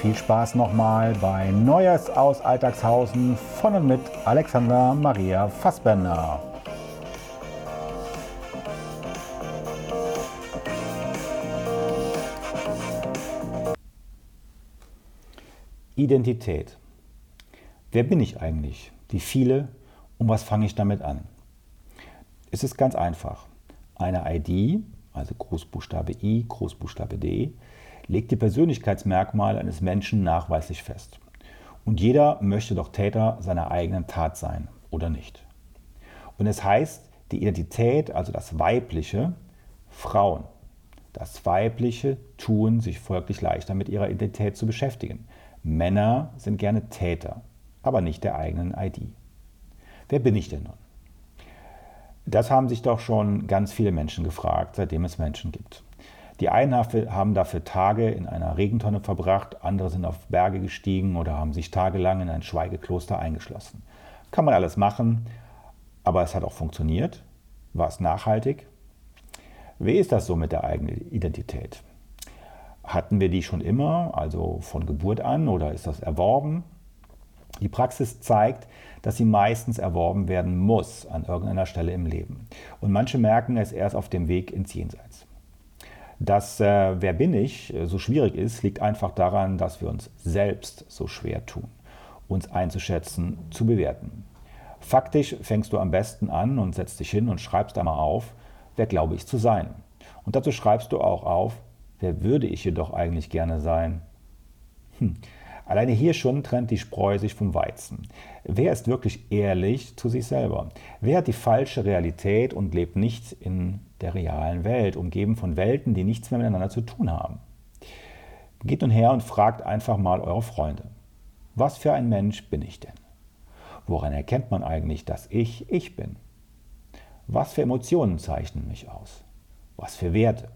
viel Spaß nochmal bei Neues aus Alltagshausen von und mit Alexander Maria Fassbender. Identität. Wer bin ich eigentlich? Die viele und was fange ich damit an? Es ist ganz einfach. Eine ID, also Großbuchstabe I, Großbuchstabe D, legt die Persönlichkeitsmerkmale eines Menschen nachweislich fest. Und jeder möchte doch Täter seiner eigenen Tat sein, oder nicht? Und es heißt, die Identität, also das Weibliche, Frauen, das Weibliche tun sich folglich leichter mit ihrer Identität zu beschäftigen. Männer sind gerne Täter aber nicht der eigenen ID. Wer bin ich denn nun? Das haben sich doch schon ganz viele Menschen gefragt, seitdem es Menschen gibt. Die einen haben dafür Tage in einer Regentonne verbracht, andere sind auf Berge gestiegen oder haben sich tagelang in ein Schweigekloster eingeschlossen. Kann man alles machen, aber es hat auch funktioniert. War es nachhaltig? Wie ist das so mit der eigenen Identität? Hatten wir die schon immer, also von Geburt an, oder ist das erworben? Die Praxis zeigt, dass sie meistens erworben werden muss an irgendeiner Stelle im Leben. Und manche merken es erst auf dem Weg ins Jenseits. Dass äh, Wer bin ich so schwierig ist, liegt einfach daran, dass wir uns selbst so schwer tun, uns einzuschätzen, zu bewerten. Faktisch fängst du am besten an und setzt dich hin und schreibst einmal auf, wer glaube ich zu sein. Und dazu schreibst du auch auf, wer würde ich jedoch eigentlich gerne sein. Hm. Alleine hier schon trennt die Spreu sich vom Weizen. Wer ist wirklich ehrlich zu sich selber? Wer hat die falsche Realität und lebt nicht in der realen Welt, umgeben von Welten, die nichts mehr miteinander zu tun haben? Geht nun her und fragt einfach mal eure Freunde. Was für ein Mensch bin ich denn? Woran erkennt man eigentlich, dass ich ich bin? Was für Emotionen zeichnen mich aus? Was für Werte?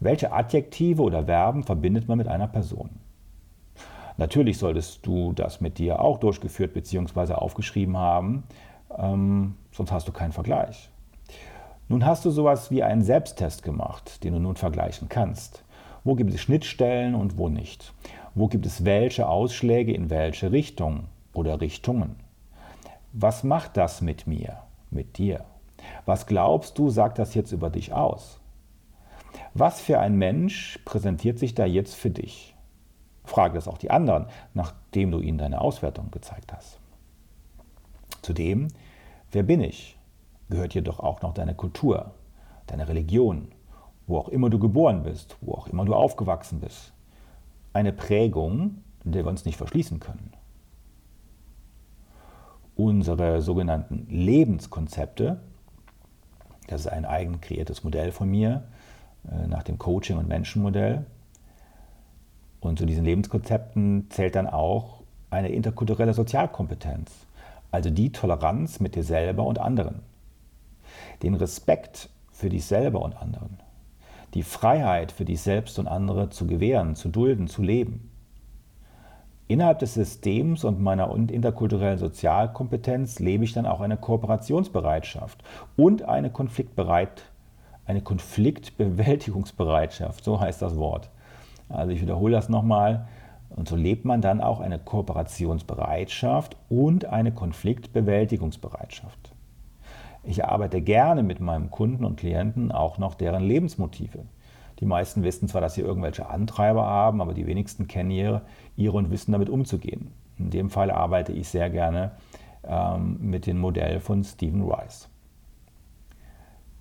Welche Adjektive oder Verben verbindet man mit einer Person? Natürlich solltest du das mit dir auch durchgeführt bzw. aufgeschrieben haben, ähm, sonst hast du keinen Vergleich. Nun hast du sowas wie einen Selbsttest gemacht, den du nun vergleichen kannst. Wo gibt es Schnittstellen und wo nicht? Wo gibt es welche Ausschläge in welche Richtung oder Richtungen? Was macht das mit mir, mit dir? Was glaubst du, sagt das jetzt über dich aus? Was für ein Mensch präsentiert sich da jetzt für dich? Frage das auch die anderen, nachdem du ihnen deine Auswertung gezeigt hast. Zudem, wer bin ich? Gehört jedoch auch noch deine Kultur, deine Religion, wo auch immer du geboren bist, wo auch immer du aufgewachsen bist. Eine Prägung, der wir uns nicht verschließen können. Unsere sogenannten Lebenskonzepte, das ist ein eigen kreiertes Modell von mir, äh, nach dem Coaching- und Menschenmodell, und zu diesen Lebenskonzepten zählt dann auch eine interkulturelle Sozialkompetenz, also die Toleranz mit dir selber und anderen, den Respekt für dich selber und anderen, die Freiheit für dich selbst und andere zu gewähren, zu dulden, zu leben. Innerhalb des Systems und meiner interkulturellen Sozialkompetenz lebe ich dann auch eine Kooperationsbereitschaft und eine Konfliktbereit, eine Konfliktbewältigungsbereitschaft, so heißt das Wort. Also ich wiederhole das nochmal. Und so lebt man dann auch eine Kooperationsbereitschaft und eine Konfliktbewältigungsbereitschaft. Ich arbeite gerne mit meinem Kunden und Klienten auch noch deren Lebensmotive. Die meisten wissen zwar, dass sie irgendwelche Antreiber haben, aber die wenigsten kennen ihre, ihre und wissen damit umzugehen. In dem Fall arbeite ich sehr gerne ähm, mit dem Modell von Stephen Rice.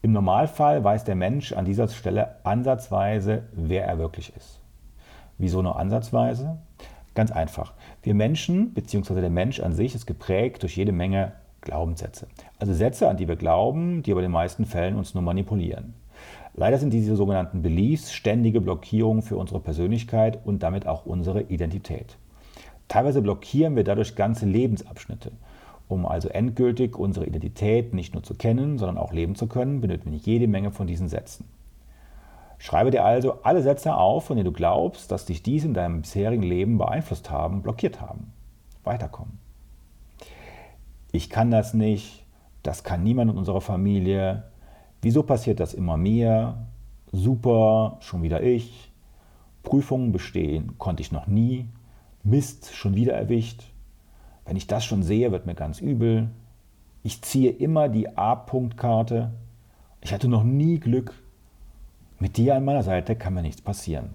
Im Normalfall weiß der Mensch an dieser Stelle ansatzweise, wer er wirklich ist. Wieso nur ansatzweise? Ganz einfach. Wir Menschen, beziehungsweise der Mensch an sich, ist geprägt durch jede Menge Glaubenssätze. Also Sätze, an die wir glauben, die aber in den meisten Fällen uns nur manipulieren. Leider sind diese sogenannten Beliefs ständige Blockierungen für unsere Persönlichkeit und damit auch unsere Identität. Teilweise blockieren wir dadurch ganze Lebensabschnitte. Um also endgültig unsere Identität nicht nur zu kennen, sondern auch leben zu können, benötigen wir jede Menge von diesen Sätzen. Schreibe dir also alle Sätze auf, von denen du glaubst, dass dich dies in deinem bisherigen Leben beeinflusst haben, blockiert haben. Weiterkommen. Ich kann das nicht, das kann niemand in unserer Familie. Wieso passiert das immer mir? Super, schon wieder ich. Prüfungen bestehen konnte ich noch nie. Mist, schon wieder erwischt. Wenn ich das schon sehe, wird mir ganz übel. Ich ziehe immer die A-Punkt-Karte. Ich hatte noch nie Glück. Mit dir an meiner Seite kann mir nichts passieren.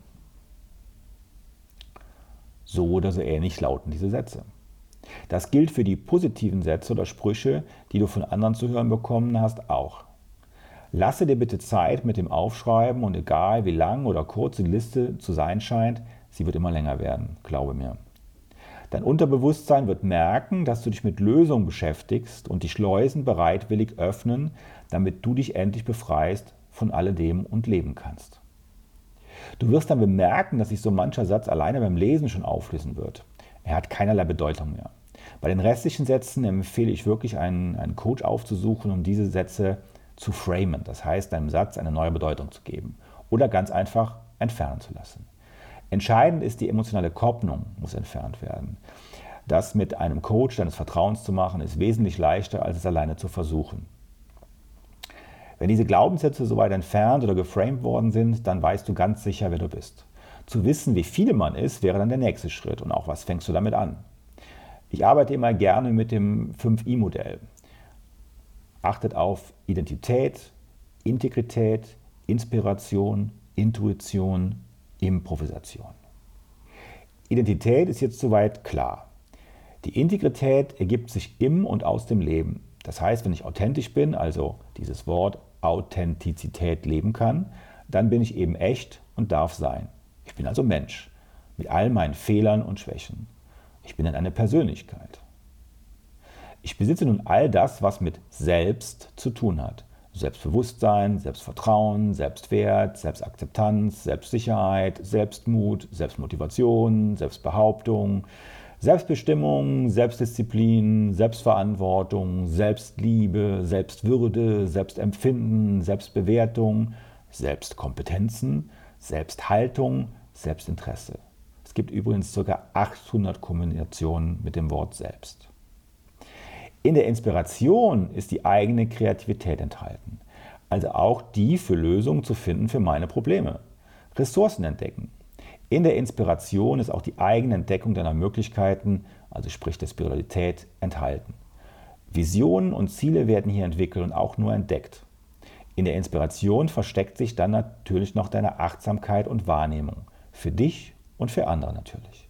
So oder so ähnlich lauten diese Sätze. Das gilt für die positiven Sätze oder Sprüche, die du von anderen zu hören bekommen hast, auch. Lasse dir bitte Zeit mit dem Aufschreiben und egal wie lang oder kurz die Liste zu sein scheint, sie wird immer länger werden, glaube mir. Dein Unterbewusstsein wird merken, dass du dich mit Lösungen beschäftigst und die Schleusen bereitwillig öffnen, damit du dich endlich befreist von alledem und leben kannst. Du wirst dann bemerken, dass sich so mancher Satz alleine beim Lesen schon auflösen wird. Er hat keinerlei Bedeutung mehr. Bei den restlichen Sätzen empfehle ich wirklich, einen, einen Coach aufzusuchen, um diese Sätze zu framen. Das heißt, einem Satz eine neue Bedeutung zu geben. Oder ganz einfach entfernen zu lassen. Entscheidend ist die emotionale Kopplung, muss entfernt werden. Das mit einem Coach deines Vertrauens zu machen, ist wesentlich leichter, als es alleine zu versuchen. Wenn diese Glaubenssätze soweit entfernt oder geframed worden sind, dann weißt du ganz sicher, wer du bist. Zu wissen, wie viele man ist, wäre dann der nächste Schritt. Und auch, was fängst du damit an? Ich arbeite immer gerne mit dem 5i-Modell. Achtet auf Identität, Integrität, Inspiration, Intuition, Improvisation. Identität ist jetzt soweit klar. Die Integrität ergibt sich im und aus dem Leben. Das heißt, wenn ich authentisch bin, also dieses Wort Authentizität leben kann, dann bin ich eben echt und darf sein. Ich bin also Mensch mit all meinen Fehlern und Schwächen. Ich bin dann eine Persönlichkeit. Ich besitze nun all das, was mit Selbst zu tun hat. Selbstbewusstsein, Selbstvertrauen, Selbstwert, Selbstakzeptanz, Selbstsicherheit, Selbstmut, Selbstmotivation, Selbstbehauptung, Selbstbestimmung, Selbstdisziplin, Selbstverantwortung, Selbstliebe, Selbstwürde, Selbstempfinden, Selbstbewertung, Selbstkompetenzen, Selbsthaltung, Selbstinteresse. Es gibt übrigens ca. 800 Kombinationen mit dem Wort selbst. In der Inspiration ist die eigene Kreativität enthalten, also auch die für Lösungen zu finden für meine Probleme. Ressourcen entdecken. In der Inspiration ist auch die eigene Entdeckung deiner Möglichkeiten, also sprich der Spiritualität, enthalten. Visionen und Ziele werden hier entwickelt und auch nur entdeckt. In der Inspiration versteckt sich dann natürlich noch deine Achtsamkeit und Wahrnehmung. Für dich und für andere natürlich.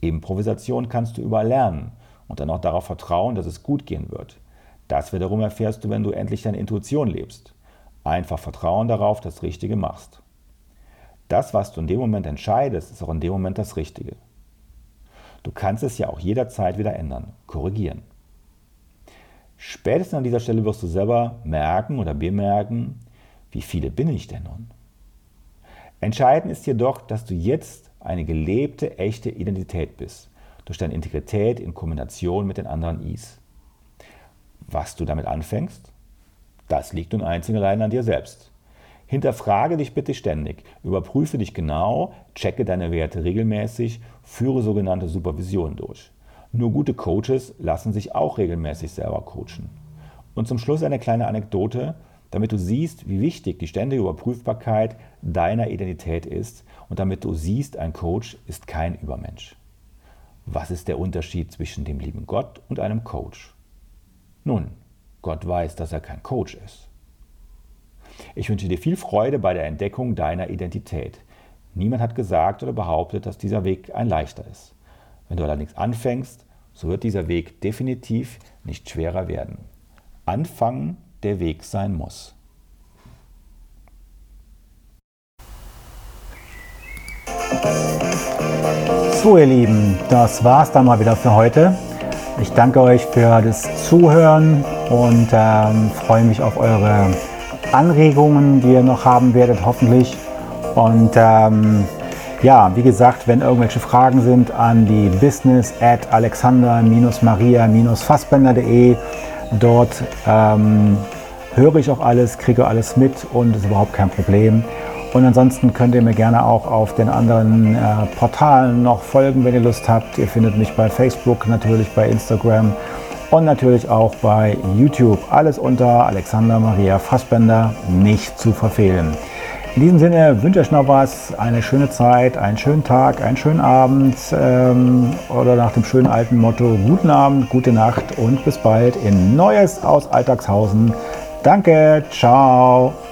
Improvisation kannst du überall lernen und dann auch darauf vertrauen, dass es gut gehen wird. Das wiederum erfährst du, wenn du endlich deine Intuition lebst. Einfach Vertrauen darauf, das Richtige machst. Das, was du in dem Moment entscheidest, ist auch in dem Moment das Richtige. Du kannst es ja auch jederzeit wieder ändern, korrigieren. Spätestens an dieser Stelle wirst du selber merken oder bemerken, wie viele bin ich denn nun? Entscheidend ist jedoch, dass du jetzt eine gelebte, echte Identität bist durch deine Integrität in Kombination mit den anderen Is. Was du damit anfängst, das liegt nun einzig allein an dir selbst. Hinterfrage dich bitte ständig, überprüfe dich genau, checke deine Werte regelmäßig, führe sogenannte Supervision durch. Nur gute Coaches lassen sich auch regelmäßig selber coachen. Und zum Schluss eine kleine Anekdote, damit du siehst, wie wichtig die ständige Überprüfbarkeit deiner Identität ist und damit du siehst, ein Coach ist kein Übermensch. Was ist der Unterschied zwischen dem lieben Gott und einem Coach? Nun, Gott weiß, dass er kein Coach ist. Ich wünsche dir viel Freude bei der Entdeckung deiner Identität. Niemand hat gesagt oder behauptet, dass dieser Weg ein leichter ist. Wenn du allerdings anfängst, so wird dieser Weg definitiv nicht schwerer werden. Anfangen der Weg sein muss. So ihr Lieben, das war's dann mal wieder für heute. Ich danke euch für das Zuhören und ähm, freue mich auf eure Anregungen, die ihr noch haben werdet, hoffentlich. Und ähm, ja, wie gesagt, wenn irgendwelche Fragen sind an die business at alexander-maria-fassbender.de. Dort ähm, höre ich auch alles, kriege alles mit und ist überhaupt kein Problem. Und ansonsten könnt ihr mir gerne auch auf den anderen äh, Portalen noch folgen, wenn ihr Lust habt. Ihr findet mich bei Facebook, natürlich bei Instagram und natürlich auch bei YouTube. Alles unter Alexander Maria Fassbender, nicht zu verfehlen. In diesem Sinne wünsche ich noch was, eine schöne Zeit, einen schönen Tag, einen schönen Abend ähm, oder nach dem schönen alten Motto guten Abend, gute Nacht und bis bald in Neues aus Alltagshausen. Danke, ciao.